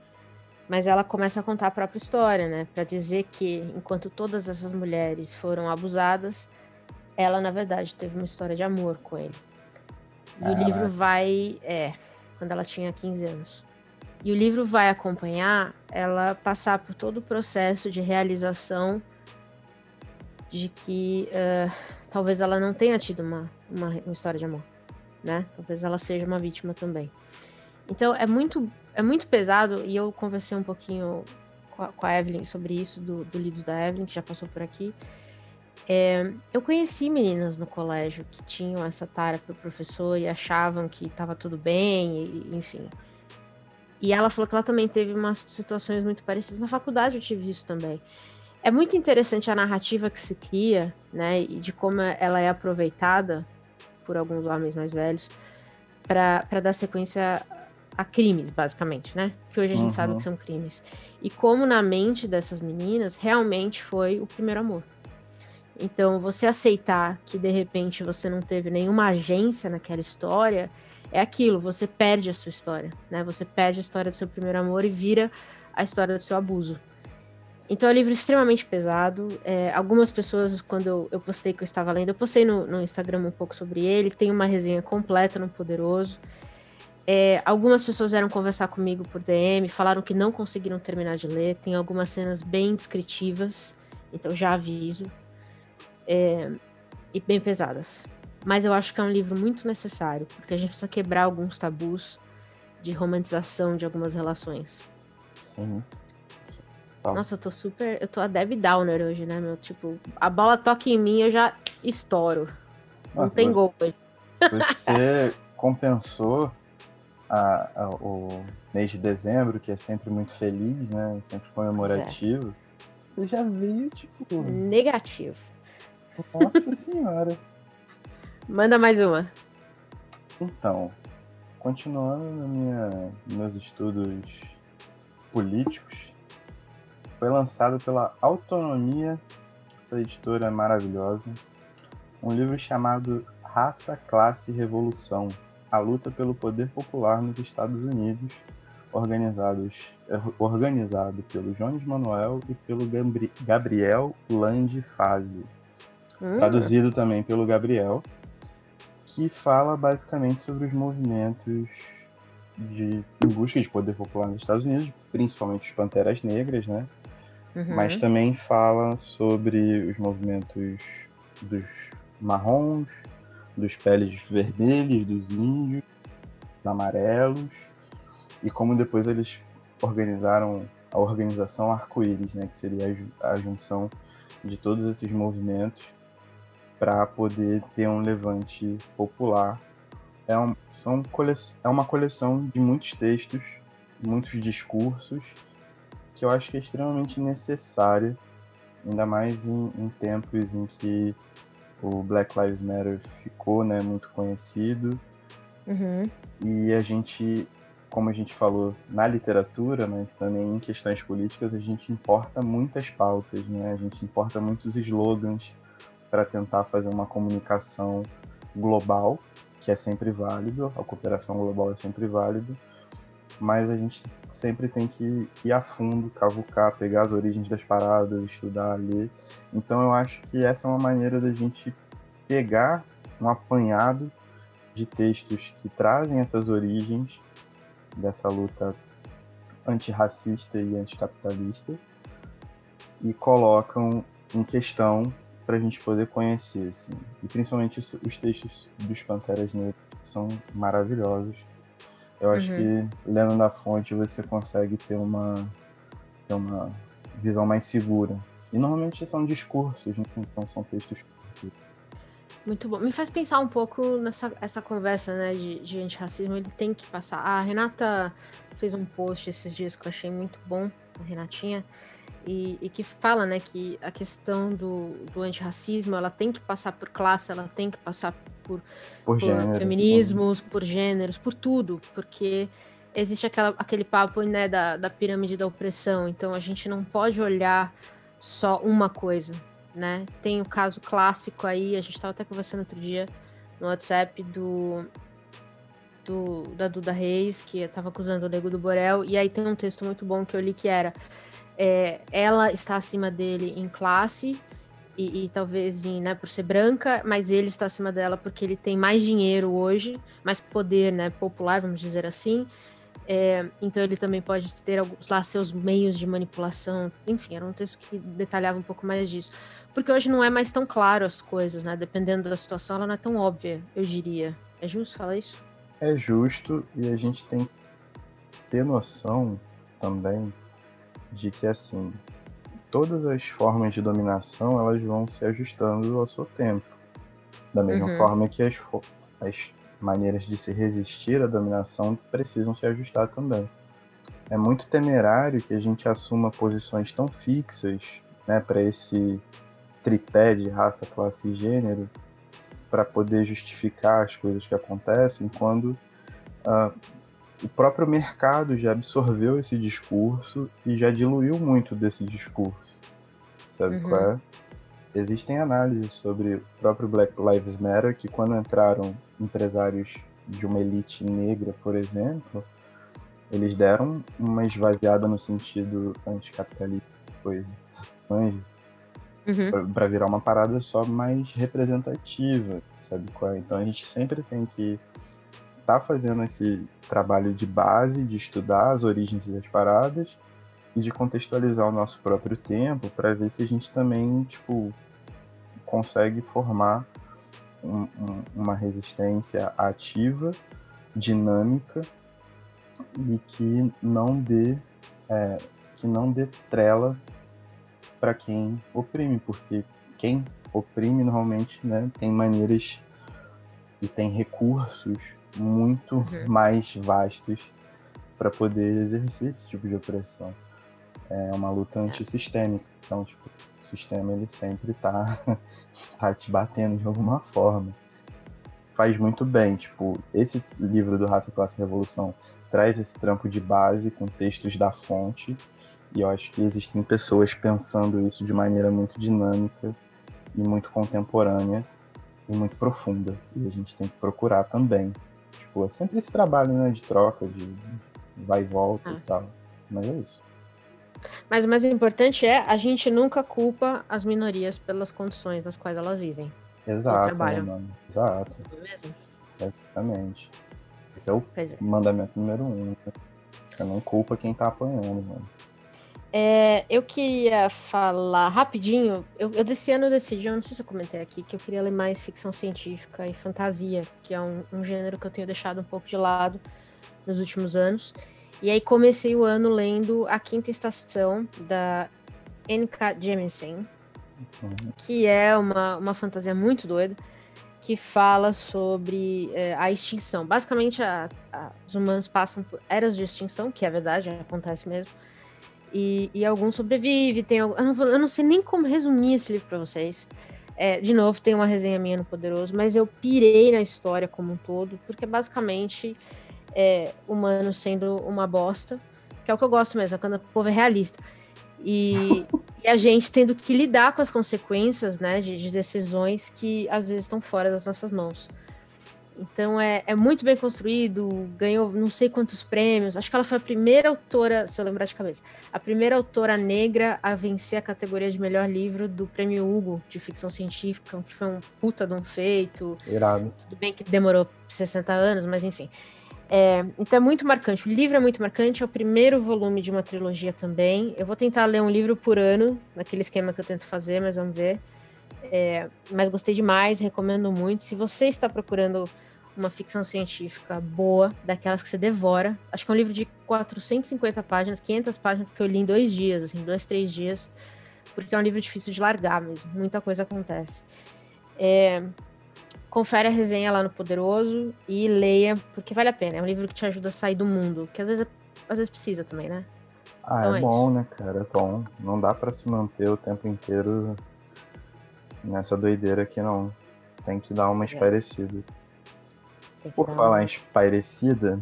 [SPEAKER 1] mas ela começa a contar a própria história, né, para dizer que enquanto todas essas mulheres foram abusadas, ela na verdade teve uma história de amor com ele. E ah, o livro vai, é, quando ela tinha 15 anos. E o livro vai acompanhar ela passar por todo o processo de realização de que uh, talvez ela não tenha tido uma, uma, uma, história de amor, né? Talvez ela seja uma vítima também. Então é muito, é muito pesado e eu conversei um pouquinho com a, com a Evelyn sobre isso, do, do Lidos da Evelyn, que já passou por aqui. É, eu conheci meninas no colégio que tinham essa tara para o professor e achavam que estava tudo bem, e, enfim. E ela falou que ela também teve umas situações muito parecidas. Na faculdade eu tive isso também. É muito interessante a narrativa que se cria, né? E de como ela é aproveitada por alguns homens mais velhos para dar sequência a crimes, basicamente, né? Que hoje a gente uhum. sabe que são crimes. E como na mente dessas meninas realmente foi o primeiro amor. Então, você aceitar que de repente você não teve nenhuma agência naquela história é aquilo, você perde a sua história, né? Você perde a história do seu primeiro amor e vira a história do seu abuso. Então é um livro extremamente pesado. É, algumas pessoas, quando eu, eu, postei que eu estava lendo, eu postei no, no, Instagram um pouco sobre ele, tem uma resenha completa no Poderoso. É, algumas pessoas vieram conversar comigo por DM, falaram que não conseguiram terminar de ler. Tem algumas cenas bem descritivas, então já aviso. É, e bem pesadas. Mas eu acho que é um livro muito necessário, porque a gente precisa quebrar alguns tabus de romantização de algumas relações.
[SPEAKER 2] Sim.
[SPEAKER 1] Tá. Nossa, eu tô super. Eu tô a Debbie Downer hoje, né, meu? Tipo, a bola toca em mim, eu já estouro. Nossa, Não tem você, gol hoje.
[SPEAKER 2] Você [LAUGHS] compensou a, a, o mês de dezembro, que é sempre muito feliz, né? Sempre comemorativo. É. Você já veio, tipo.
[SPEAKER 1] Negativo.
[SPEAKER 2] Nossa senhora. [LAUGHS]
[SPEAKER 1] Manda mais uma.
[SPEAKER 2] Então, continuando na minha, meus estudos políticos, foi lançado pela Autonomia, essa editora maravilhosa, um livro chamado Raça, Classe e Revolução, a luta pelo poder popular nos Estados Unidos, organizados, organizado pelo Jones Manuel e pelo Gabriel Lande Fazio. Hum. Traduzido também pelo Gabriel que fala basicamente sobre os movimentos de em busca de poder popular nos Estados Unidos, principalmente os Panteras Negras, né? Uhum. Mas também fala sobre os movimentos dos marrons, dos peles vermelhas, dos índios, dos amarelos, e como depois eles organizaram a organização arco-íris, né? Que seria a junção de todos esses movimentos para poder ter um levante popular. É, um, são cole, é uma coleção de muitos textos, muitos discursos, que eu acho que é extremamente necessária, ainda mais em, em tempos em que o Black Lives Matter ficou né, muito conhecido.
[SPEAKER 1] Uhum.
[SPEAKER 2] E a gente, como a gente falou na literatura, mas também em questões políticas, a gente importa muitas pautas, né? a gente importa muitos slogans, para tentar fazer uma comunicação global, que é sempre válido, a cooperação global é sempre válida, mas a gente sempre tem que ir a fundo, cavucar, pegar as origens das paradas, estudar, ler. Então eu acho que essa é uma maneira da gente pegar um apanhado de textos que trazem essas origens dessa luta antirracista e anticapitalista e colocam em questão para a gente poder conhecer, assim. E principalmente os textos dos Panteras Negras são maravilhosos. Eu acho uhum. que lendo da fonte você consegue ter uma, ter uma visão mais segura. E normalmente são discursos, né? então são textos curtos.
[SPEAKER 1] Muito bom. Me faz pensar um pouco nessa essa conversa né, de, de antirracismo. Ele tem que passar. A Renata fez um post esses dias que eu achei muito bom, a Renatinha, e, e, que fala né, que a questão do, do antirracismo ela tem que passar por classe, ela tem que passar por,
[SPEAKER 2] por, por gêneros,
[SPEAKER 1] feminismos, por gêneros, por tudo, porque existe aquela, aquele papo né, da, da pirâmide da opressão, então a gente não pode olhar só uma coisa, né? Tem o caso clássico aí, a gente estava até conversando outro dia no WhatsApp do, do da Duda Reis, que estava acusando o Nego do Borel, e aí tem um texto muito bom que eu li que era é, ela está acima dele em classe e, e, talvez em, né, por ser branca, mas ele está acima dela porque ele tem mais dinheiro hoje, mais poder, né, popular, vamos dizer assim. É, então ele também pode ter alguns lá seus meios de manipulação. Enfim, era um texto que detalhava um pouco mais disso. Porque hoje não é mais tão claro as coisas, né? Dependendo da situação, ela não é tão óbvia, eu diria. É justo falar isso?
[SPEAKER 2] É justo e a gente tem que ter noção também de que assim todas as formas de dominação elas vão se ajustando ao seu tempo. Da mesma uhum. forma que as, as maneiras de se resistir à dominação precisam se ajustar também. É muito temerário que a gente assuma posições tão fixas né, para esse tripé de raça, classe e gênero para poder justificar as coisas que acontecem quando uh, o próprio mercado já absorveu esse discurso e já diluiu muito desse discurso. Sabe uhum. qual é? Existem análises sobre o próprio Black Lives Matter que quando entraram empresários de uma elite negra, por exemplo, eles deram uma esvaziada no sentido anticapitalista, coisa, manja, uhum. para virar uma parada só mais representativa, sabe qual é? Então a gente sempre tem que tá fazendo esse trabalho de base, de estudar as origens das paradas e de contextualizar o nosso próprio tempo para ver se a gente também, tipo, consegue formar um, um, uma resistência ativa, dinâmica e que não dê é, que não dê trela para quem oprime, porque quem oprime normalmente né, tem maneiras e tem recursos muito uhum. mais vastos para poder exercer esse tipo de opressão. É uma luta antissistêmica. Então, tipo, o sistema ele sempre tá, [LAUGHS] tá te batendo de alguma forma. Faz muito bem, tipo, esse livro do Raça, Classe e Revolução traz esse trampo de base com textos da fonte, e eu acho que existem pessoas pensando isso de maneira muito dinâmica e muito contemporânea e muito profunda. E a gente tem que procurar também Tipo, é sempre esse trabalho, né, de troca, de vai e volta ah. e tal. Mas é isso.
[SPEAKER 1] Mas o mais importante é a gente nunca culpa as minorias pelas condições nas quais elas vivem.
[SPEAKER 2] Exato, né, mano? Exato. É mesmo? Exatamente. Esse é o é. mandamento número um. Né? Você não culpa quem tá apanhando, mano.
[SPEAKER 1] É, eu queria falar rapidinho. Eu, eu desse ano eu decidi, eu não sei se eu comentei aqui, que eu queria ler mais ficção científica e fantasia, que é um, um gênero que eu tenho deixado um pouco de lado nos últimos anos. E aí comecei o ano lendo A Quinta Estação, da N.K. Jemisin, que é uma, uma fantasia muito doida, que fala sobre é, a extinção. Basicamente, a, a, os humanos passam por eras de extinção, que é verdade, acontece mesmo, e, e alguns sobrevivem. Tem, eu, não vou, eu não sei nem como resumir esse livro para vocês. É, de novo, tem uma resenha minha no Poderoso, mas eu pirei na história como um todo, porque basicamente é, humano sendo uma bosta, que é o que eu gosto mesmo, é quando o povo é realista. E, [LAUGHS] e, a gente tendo que lidar com as consequências né, de, de decisões que às vezes estão fora das nossas mãos. Então é, é muito bem construído, ganhou não sei quantos prêmios. Acho que ela foi a primeira autora, se eu lembrar de cabeça, a primeira autora negra a vencer a categoria de melhor livro do Prêmio Hugo de ficção científica, que foi um puta de um feito.
[SPEAKER 2] Irado.
[SPEAKER 1] Tudo bem que demorou 60 anos, mas enfim. É, então é muito marcante. O livro é muito marcante, é o primeiro volume de uma trilogia também. Eu vou tentar ler um livro por ano, naquele esquema que eu tento fazer, mas vamos ver. É, mas gostei demais, recomendo muito. Se você está procurando uma ficção científica boa, daquelas que você devora, acho que é um livro de 450 páginas, 500 páginas que eu li em dois dias, assim, dois, três dias, porque é um livro difícil de largar mesmo, muita coisa acontece. É, confere a resenha lá no Poderoso e leia, porque vale a pena. É um livro que te ajuda a sair do mundo, que às vezes, às vezes precisa também, né?
[SPEAKER 2] Ah, então é, é bom, isso. né, cara? É bom. Não dá para se manter o tempo inteiro nessa doideira aqui, não. Tem que dar uma é. Por falar uma... em espairecida,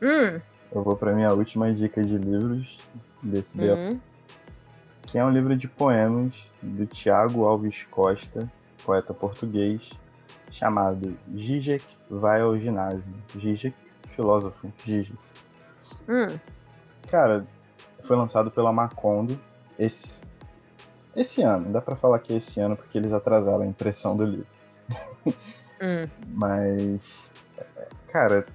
[SPEAKER 1] hum.
[SPEAKER 2] eu vou pra minha última dica de livros desse hum. que é um livro de poemas do Tiago Alves Costa, poeta português, chamado Zizek vai ao ginásio. Zizek, filósofo, Zizek.
[SPEAKER 1] Hum.
[SPEAKER 2] Cara, foi lançado pela Macondo esse, esse ano. Dá para falar que é esse ano porque eles atrasaram a impressão do livro.
[SPEAKER 1] hum. [LAUGHS]
[SPEAKER 2] Mas, cara,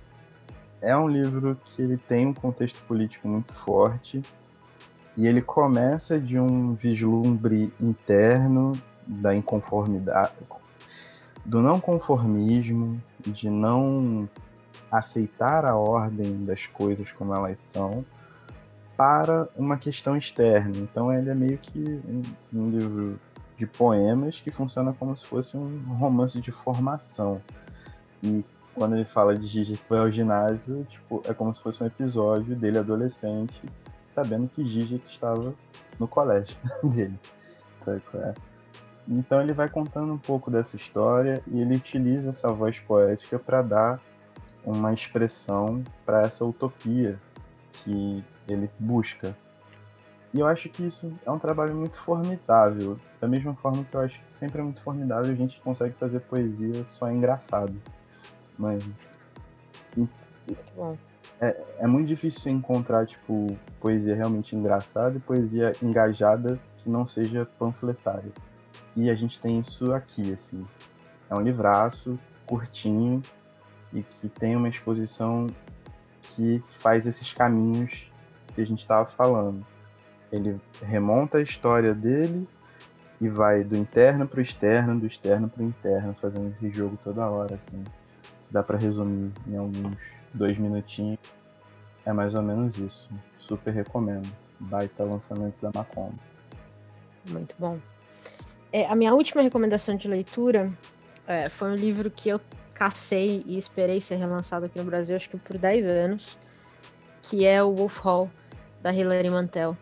[SPEAKER 2] é um livro que ele tem um contexto político muito forte e ele começa de um vislumbre interno da inconformidade, do não conformismo, de não aceitar a ordem das coisas como elas são, para uma questão externa. Então ele é meio que um, livro de poemas que funciona como se fosse um romance de formação. E quando ele fala de Gigi que foi ao ginásio, tipo, é como se fosse um episódio dele adolescente, sabendo que Gigi estava no colégio [LAUGHS] dele. Sabe qual é? Então ele vai contando um pouco dessa história e ele utiliza essa voz poética para dar uma expressão para essa utopia que ele busca. E eu acho que isso é um trabalho muito formidável. Da mesma forma que eu acho que sempre é muito formidável a gente consegue fazer poesia só engraçado. Mas. É, é muito difícil encontrar, tipo, poesia realmente engraçada e poesia engajada que não seja panfletária. E a gente tem isso aqui, assim. É um livraço curtinho e que tem uma exposição que faz esses caminhos que a gente estava falando. Ele remonta a história dele e vai do interno para o externo, do externo para o interno, fazendo esse jogo toda hora, assim. Se dá para resumir em alguns dois minutinhos, é mais ou menos isso. Super recomendo. Baita lançamento da Macomb.
[SPEAKER 1] Muito bom. É, a minha última recomendação de leitura é, foi um livro que eu cacei e esperei ser relançado aqui no Brasil, acho que por 10 anos, que é o Wolf Hall, da Hilary Mantel.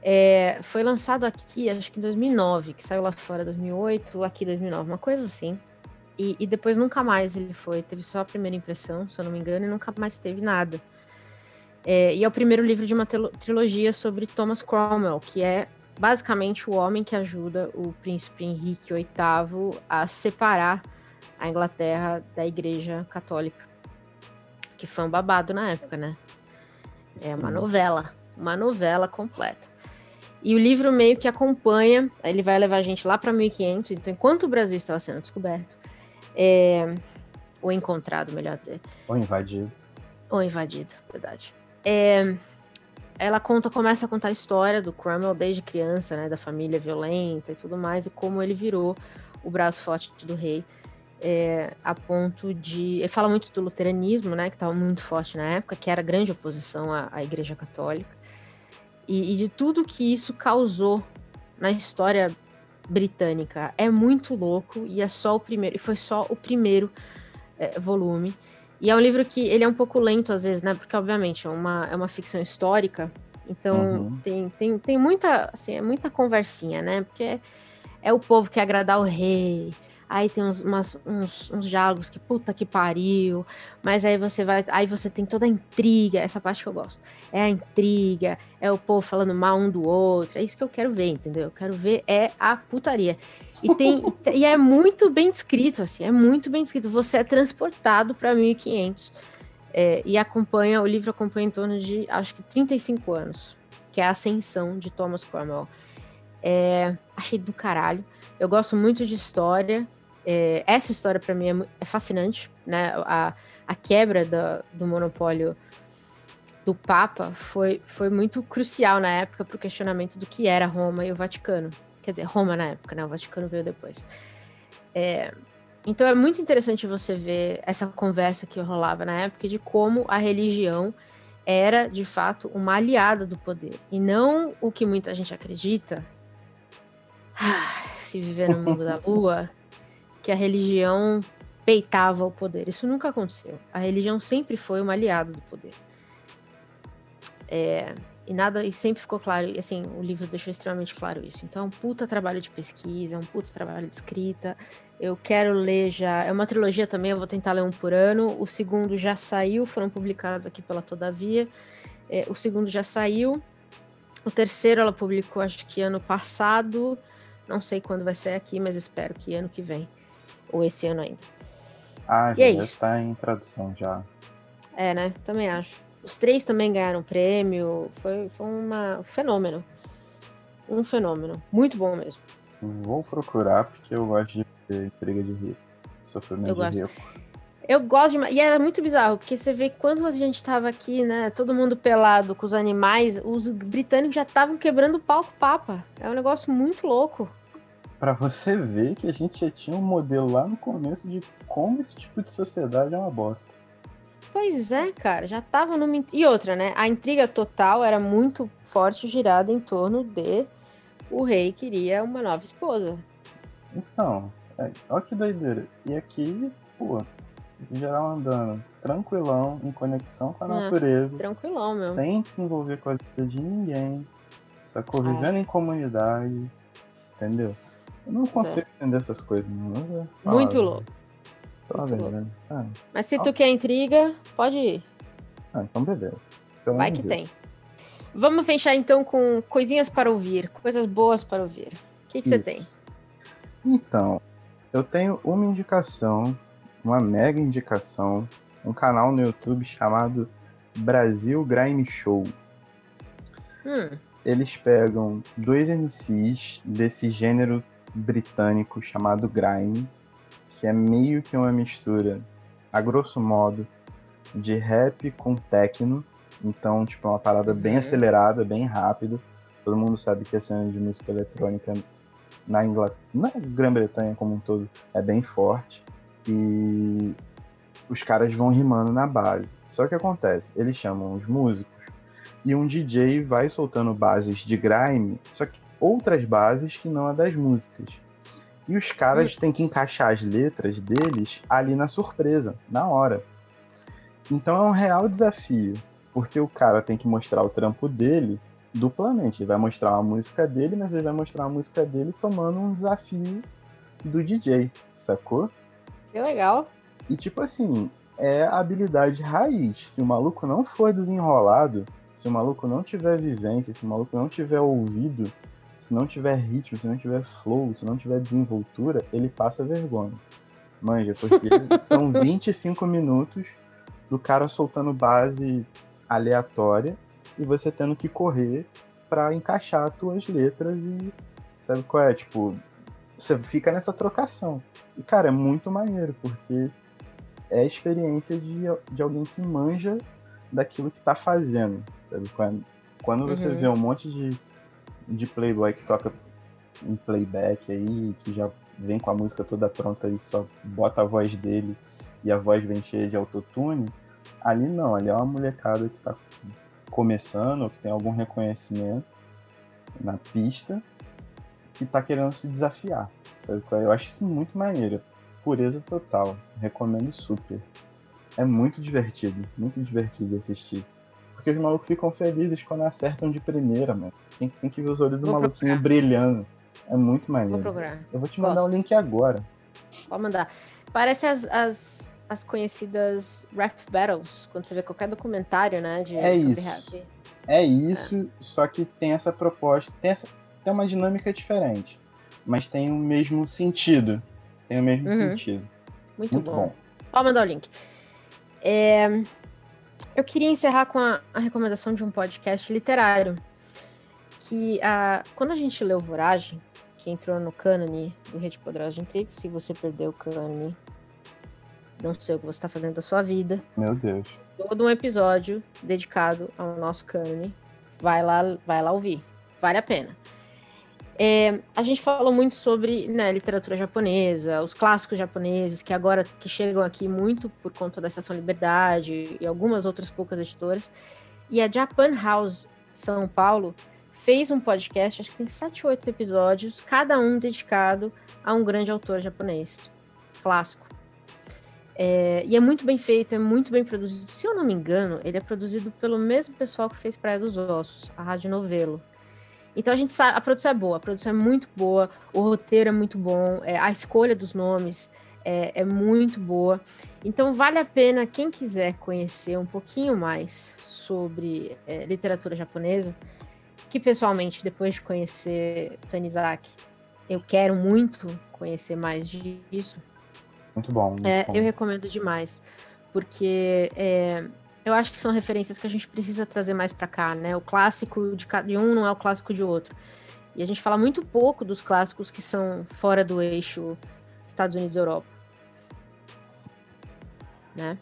[SPEAKER 1] É, foi lançado aqui, acho que em 2009, que saiu lá fora em 2008, aqui em 2009, uma coisa assim. E, e, depois nunca mais ele foi, teve só a primeira impressão, se eu não me engano, e nunca mais teve nada. É, e é o primeiro livro de uma trilogia sobre Thomas Cromwell, que é basicamente o homem que ajuda o príncipe Henrique VIII a separar a Inglaterra da Igreja Católica. Que foi um babado na época, né? É uma novela, uma novela completa. E o livro meio que acompanha, ele vai levar a gente lá para 1500, então enquanto o Brasil estava sendo descoberto, é, ou encontrado, melhor dizer.
[SPEAKER 2] Ou invadido.
[SPEAKER 1] Ou invadido, verdade. É, ela conta, começa a contar a história do Cromwell desde criança, né, da família violenta e tudo mais, e como ele virou o braço forte do rei, é, a ponto de... Ele fala muito do luteranismo, né, que estava muito forte na época, que era grande oposição à, à Igreja Católica, e, e de tudo que isso causou na história britânica. É muito louco, e é só o primeiro, e foi só o primeiro é, volume. E é um livro que ele é um pouco lento às vezes, né? Porque, obviamente, é uma, é uma ficção histórica. Então, uhum. tem, tem, tem muita, assim, é muita conversinha, né? Porque é, é o povo que agradar o rei, aí tem uns, umas, uns, uns diálogos que puta que pariu, mas aí você vai, aí você tem toda a intriga, essa parte que eu gosto. É a intriga, é o povo falando mal um do outro, é isso que eu quero ver, entendeu? Eu quero ver é a putaria. E tem [LAUGHS] e é muito bem descrito assim, é muito bem descrito. Você é transportado para 1500. É, e acompanha, o livro acompanha em torno de, acho que 35 anos, que é a ascensão de Thomas Cromwell. É, achei do caralho. Eu gosto muito de história, é, essa história para mim é, é, fascinante, né? A, a a quebra do, do monopólio do Papa foi, foi muito crucial na época para o questionamento do que era Roma e o Vaticano. Quer dizer, Roma na época, né? O Vaticano veio depois. É, então é muito interessante você ver essa conversa que rolava na época de como a religião era, de fato, uma aliada do poder. E não o que muita gente acredita, ah, se viver no mundo da [LAUGHS] lua, que a religião peitava o poder. Isso nunca aconteceu. A religião sempre foi uma aliada do poder. É, e nada, e sempre ficou claro, e assim, o livro deixou extremamente claro isso. Então, é puta trabalho de pesquisa, é um puta trabalho de escrita. Eu quero ler já, é uma trilogia também, eu vou tentar ler um por ano. O segundo já saiu, foram publicados aqui pela Todavia. É, o segundo já saiu. O terceiro ela publicou, acho que ano passado. Não sei quando vai sair aqui, mas espero que ano que vem. Ou esse ano ainda.
[SPEAKER 2] Ah, já, já está em tradução já.
[SPEAKER 1] É, né? Também acho. Os três também ganharam prêmio. Foi, foi uma, um fenômeno. Um fenômeno. Muito bom mesmo.
[SPEAKER 2] Vou procurar porque eu gosto de ver intriga de rico. Sofrimento eu gosto. de rico.
[SPEAKER 1] Eu gosto de. E é muito bizarro, porque você vê quando a gente tava aqui, né? Todo mundo pelado com os animais, os britânicos já estavam quebrando o palco papa. É um negócio muito louco.
[SPEAKER 2] Para você ver que a gente já tinha um modelo lá no começo de como esse tipo de sociedade é uma bosta.
[SPEAKER 1] Pois é, cara, já tava numa. E outra, né? A intriga total era muito forte, girada em torno de o rei queria uma nova esposa.
[SPEAKER 2] Então, é, olha que doideira. E aqui, pô, geral andando tranquilão, em conexão com a ah, natureza.
[SPEAKER 1] Tranquilão, meu.
[SPEAKER 2] Sem se envolver com a vida de ninguém. Sacou? Vivendo em comunidade. Entendeu? Eu não consigo entender essas coisas, não.
[SPEAKER 1] Muito louco.
[SPEAKER 2] Tô vendo, ah,
[SPEAKER 1] Mas se tu quer intriga, pode ir.
[SPEAKER 2] Ah, então beleza.
[SPEAKER 1] Pelo Vai que isso. tem. Vamos fechar então com coisinhas para ouvir, coisas boas para ouvir. O que, que você tem?
[SPEAKER 2] Então, eu tenho uma indicação, uma mega indicação, um canal no YouTube chamado Brasil Grime Show. Hum. Eles pegam dois MCs desse gênero britânico chamado Grime, que é meio que uma mistura, a grosso modo, de rap com techno. Então, tipo, é uma parada bem uhum. acelerada, bem rápido. Todo mundo sabe que a cena de música eletrônica na Inglaterra, na Grã-Bretanha como um todo, é bem forte. E os caras vão rimando na base. Só que acontece, eles chamam os músicos e um DJ vai soltando bases de grime, só que outras bases que não a das músicas. E os caras hum. têm que encaixar as letras deles ali na surpresa, na hora. Então é um real desafio, porque o cara tem que mostrar o trampo dele duplamente. Ele vai mostrar a música dele, mas ele vai mostrar a música dele tomando um desafio do DJ, sacou?
[SPEAKER 1] Que legal.
[SPEAKER 2] E tipo assim, é a habilidade raiz. Se o maluco não for desenrolado, se o maluco não tiver vivência, se o maluco não tiver ouvido, se não tiver ritmo, se não tiver flow, se não tiver desenvoltura, ele passa vergonha. Manja, porque [LAUGHS] são 25 minutos do cara soltando base aleatória e você tendo que correr para encaixar as tuas letras e sabe qual é? Tipo, você fica nessa trocação. E cara, é muito maneiro, porque é a experiência de, de alguém que manja daquilo que tá fazendo, sabe? Quando, quando você uhum. vê um monte de de playboy que toca um playback aí, que já vem com a música toda pronta e só bota a voz dele e a voz vem cheia de autotune, ali não, ali é uma molecada que tá começando, ou que tem algum reconhecimento na pista, que tá querendo se desafiar. Sabe? Eu acho isso muito maneiro. Pureza total. Recomendo super. É muito divertido, muito divertido assistir. Porque os malucos ficam felizes quando acertam de primeira, mano. Tem, tem que ver os olhos do vou maluquinho procurar. brilhando. É muito maneiro.
[SPEAKER 1] Vou procurar.
[SPEAKER 2] Eu vou te mandar o um link agora.
[SPEAKER 1] Pode mandar. Parece as, as, as conhecidas rap battles, quando você vê qualquer documentário, né? De,
[SPEAKER 2] é isso. Rap. É isso, é. só que tem essa proposta, tem, essa, tem uma dinâmica diferente, mas tem o mesmo sentido. Tem o mesmo uhum. sentido.
[SPEAKER 1] Muito, Muito bom. bom. Pode mandar o link. É, eu queria encerrar com a, a recomendação de um podcast literário. Que a, quando a gente leu Voragem, que entrou no cânone do Rede Poderosa de Intrigue, se você perdeu o cânone, não sei o que você está fazendo da sua vida.
[SPEAKER 2] Meu Deus.
[SPEAKER 1] Todo um episódio dedicado ao nosso cânone. Vai lá, vai lá ouvir. Vale a pena. É, a gente falou muito sobre né, literatura japonesa, os clássicos japoneses, que agora que chegam aqui muito por conta da Estação Liberdade e algumas outras poucas editoras. E a Japan House São Paulo fez um podcast, acho que tem sete, oito episódios, cada um dedicado a um grande autor japonês, clássico. É, e é muito bem feito, é muito bem produzido. Se eu não me engano, ele é produzido pelo mesmo pessoal que fez Praia dos Ossos, a Rádio Novelo. Então a gente sabe, a produção é boa, a produção é muito boa, o roteiro é muito bom, é, a escolha dos nomes é, é, muito boa. Então vale a pena quem quiser conhecer um pouquinho mais sobre é, literatura japonesa, que pessoalmente depois de conhecer Tanizaki, eu quero muito conhecer mais disso.
[SPEAKER 2] Muito bom. Muito
[SPEAKER 1] é,
[SPEAKER 2] bom.
[SPEAKER 1] Eu recomendo demais, porque é, eu acho que são referências que a gente precisa trazer mais para cá, né? O clássico de, de um não é o clássico de outro. E a gente fala muito pouco dos clássicos que são fora do eixo Estados Unidos e Europa. Né?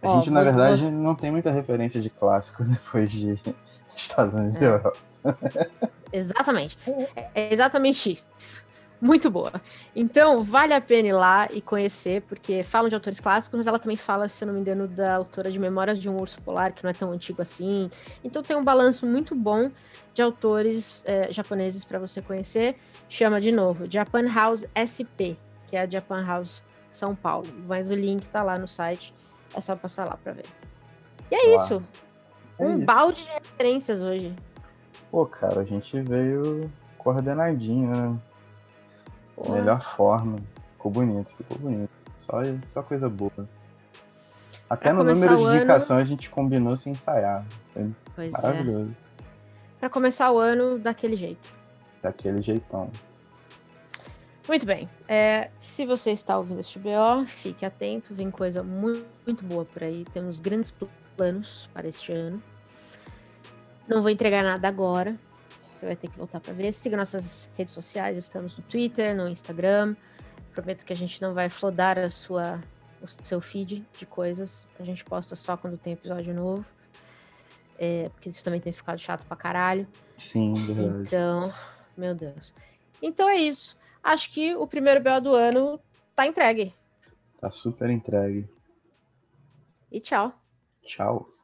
[SPEAKER 2] A gente, na verdade, vou... não tem muita referência de clássicos [LAUGHS] depois de Estados Unidos é. e Europa.
[SPEAKER 1] Exatamente. É exatamente isso muito boa. Então, vale a pena ir lá e conhecer, porque falam de autores clássicos, mas ela também fala, se eu não me engano, da autora de Memórias de um Urso Polar, que não é tão antigo assim. Então, tem um balanço muito bom de autores é, japoneses para você conhecer. Chama de novo Japan House SP, que é a Japan House São Paulo. Mas o link tá lá no site, é só passar lá para ver. E é isso. É um isso. balde de referências hoje.
[SPEAKER 2] Pô, cara, a gente veio coordenadinho, né? Porra. Melhor forma. Ficou bonito, ficou bonito. Só, só coisa boa. Até pra no número de indicação ano... a gente combinou sem ensaiar. Foi pois é. maravilhoso.
[SPEAKER 1] É. Para começar o ano daquele jeito.
[SPEAKER 2] Daquele jeitão.
[SPEAKER 1] Muito bem. É, se você está ouvindo este BO, fique atento, vem coisa muito, muito boa por aí. Temos grandes planos para este ano. Não vou entregar nada agora, você vai ter que voltar para ver. Siga nossas redes sociais, estamos no Twitter, no Instagram. Prometo que a gente não vai flodar a sua, o seu feed de coisas. A gente posta só quando tem episódio novo. É, porque isso também tem ficado chato pra caralho.
[SPEAKER 2] Sim, verdade.
[SPEAKER 1] Então, meu Deus. Então é isso. Acho que o primeiro BO do ano tá entregue.
[SPEAKER 2] Tá super entregue.
[SPEAKER 1] E tchau.
[SPEAKER 2] Tchau.